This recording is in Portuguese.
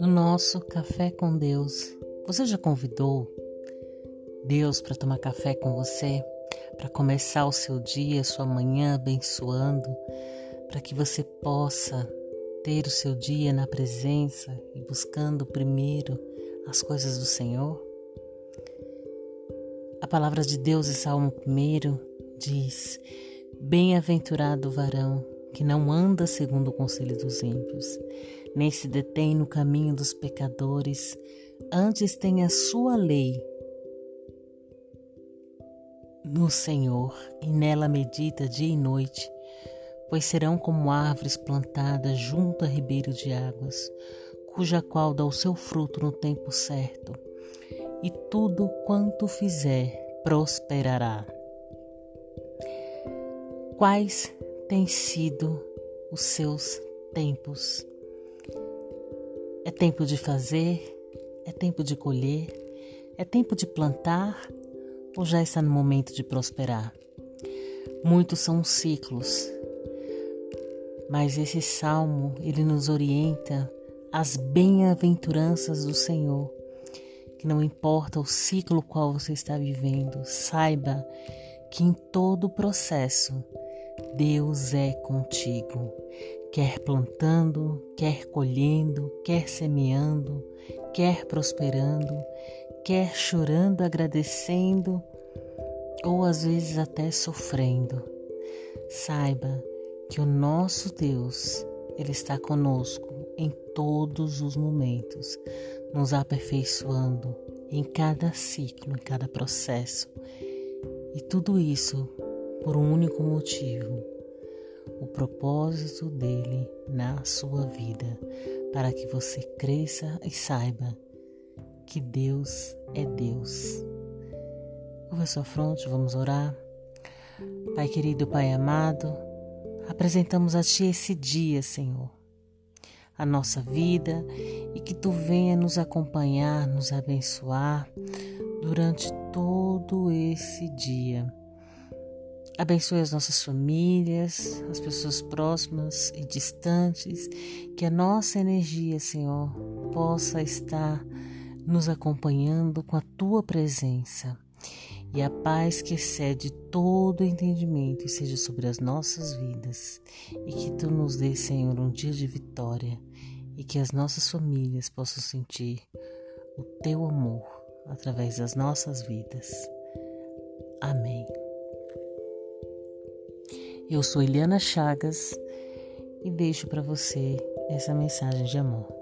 No nosso Café com Deus, você já convidou Deus para tomar café com você? Para começar o seu dia, sua manhã abençoando, para que você possa ter o seu dia na presença e buscando primeiro as coisas do Senhor? A palavra de Deus em Salmo 1 diz: Bem-aventurado o varão que não anda segundo o conselho dos ímpios, nem se detém no caminho dos pecadores, antes tem a sua lei no Senhor e nela medita dia e noite, pois serão como árvores plantadas junto a ribeiro de águas, cuja qual dá o seu fruto no tempo certo, e tudo quanto fizer prosperará. Quais têm sido os seus tempos? É tempo de fazer? É tempo de colher? É tempo de plantar? Ou já está no momento de prosperar? Muitos são os ciclos, mas esse salmo ele nos orienta às bem-aventuranças do Senhor. Que não importa o ciclo qual você está vivendo, saiba que em todo o processo Deus é contigo, quer plantando, quer colhendo, quer semeando, quer prosperando, quer chorando, agradecendo ou às vezes até sofrendo. Saiba que o nosso Deus, ele está conosco em todos os momentos, nos aperfeiçoando em cada ciclo, em cada processo. E tudo isso por um único motivo: o propósito dele na sua vida, para que você cresça e saiba que Deus é Deus. Curva sua fronte, vamos orar. Pai querido, Pai amado, apresentamos a Ti esse dia, Senhor, a nossa vida e que Tu venha nos acompanhar, nos abençoar durante todo esse dia. Abençoe as nossas famílias, as pessoas próximas e distantes, que a nossa energia, Senhor, possa estar nos acompanhando com a tua presença. E a paz que excede todo entendimento seja sobre as nossas vidas. E que tu nos dê, Senhor, um dia de vitória e que as nossas famílias possam sentir o teu amor através das nossas vidas. Amém. Eu sou Eliana Chagas e deixo para você essa mensagem de amor.